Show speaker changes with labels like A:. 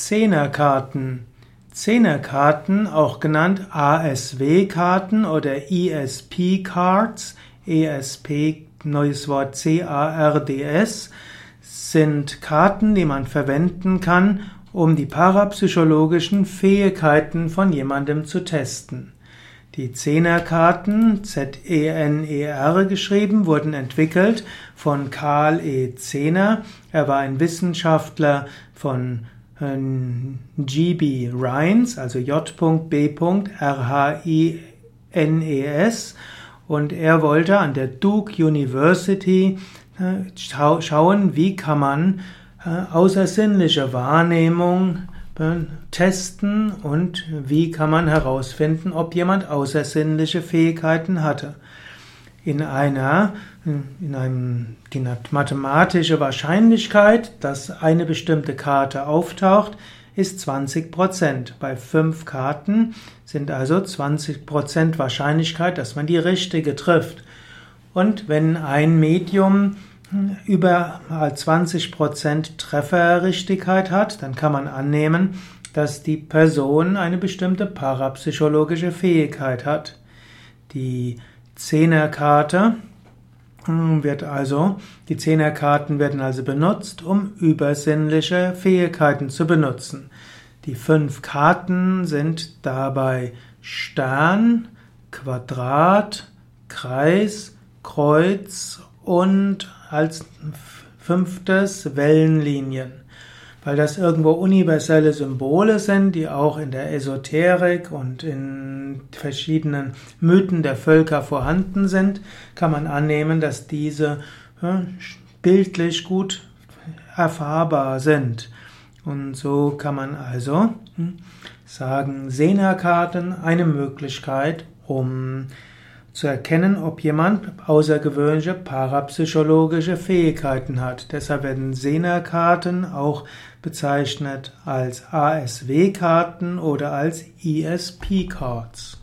A: Zehnerkarten. Zehnerkarten, auch genannt ASW-Karten oder ESP-Cards, ESP, neues Wort C-A-R-D-S, sind Karten, die man verwenden kann, um die parapsychologischen Fähigkeiten von jemandem zu testen. Die Zehnerkarten, Z-E-N-E-R geschrieben, wurden entwickelt von Karl E. Zehner. Er war ein Wissenschaftler von G.B. Rhines, also J.B. R-H-I-N-E-S. Und er wollte an der Duke University äh, schauen, wie kann man äh, außersinnliche Wahrnehmung testen und wie kann man herausfinden, ob jemand außersinnliche Fähigkeiten hatte. In einer, in einem, die mathematische Wahrscheinlichkeit, dass eine bestimmte Karte auftaucht, ist 20 Prozent. Bei fünf Karten sind also 20 Prozent Wahrscheinlichkeit, dass man die richtige trifft. Und wenn ein Medium über 20% Trefferrichtigkeit hat, dann kann man annehmen, dass die Person eine bestimmte parapsychologische Fähigkeit hat. Die Zehnerkarte hm, wird also, die Zehnerkarten werden also benutzt, um übersinnliche Fähigkeiten zu benutzen. Die fünf Karten sind dabei Stern, Quadrat, Kreis, Kreuz und als fünftes Wellenlinien. Weil das irgendwo universelle Symbole sind, die auch in der Esoterik und in verschiedenen Mythen der Völker vorhanden sind, kann man annehmen, dass diese bildlich gut erfahrbar sind. Und so kann man also hm, sagen, Sena-Karten eine Möglichkeit, um zu erkennen, ob jemand außergewöhnliche parapsychologische Fähigkeiten hat. Deshalb werden Sena-Karten auch bezeichnet als ASW-Karten oder als ESP-Cards.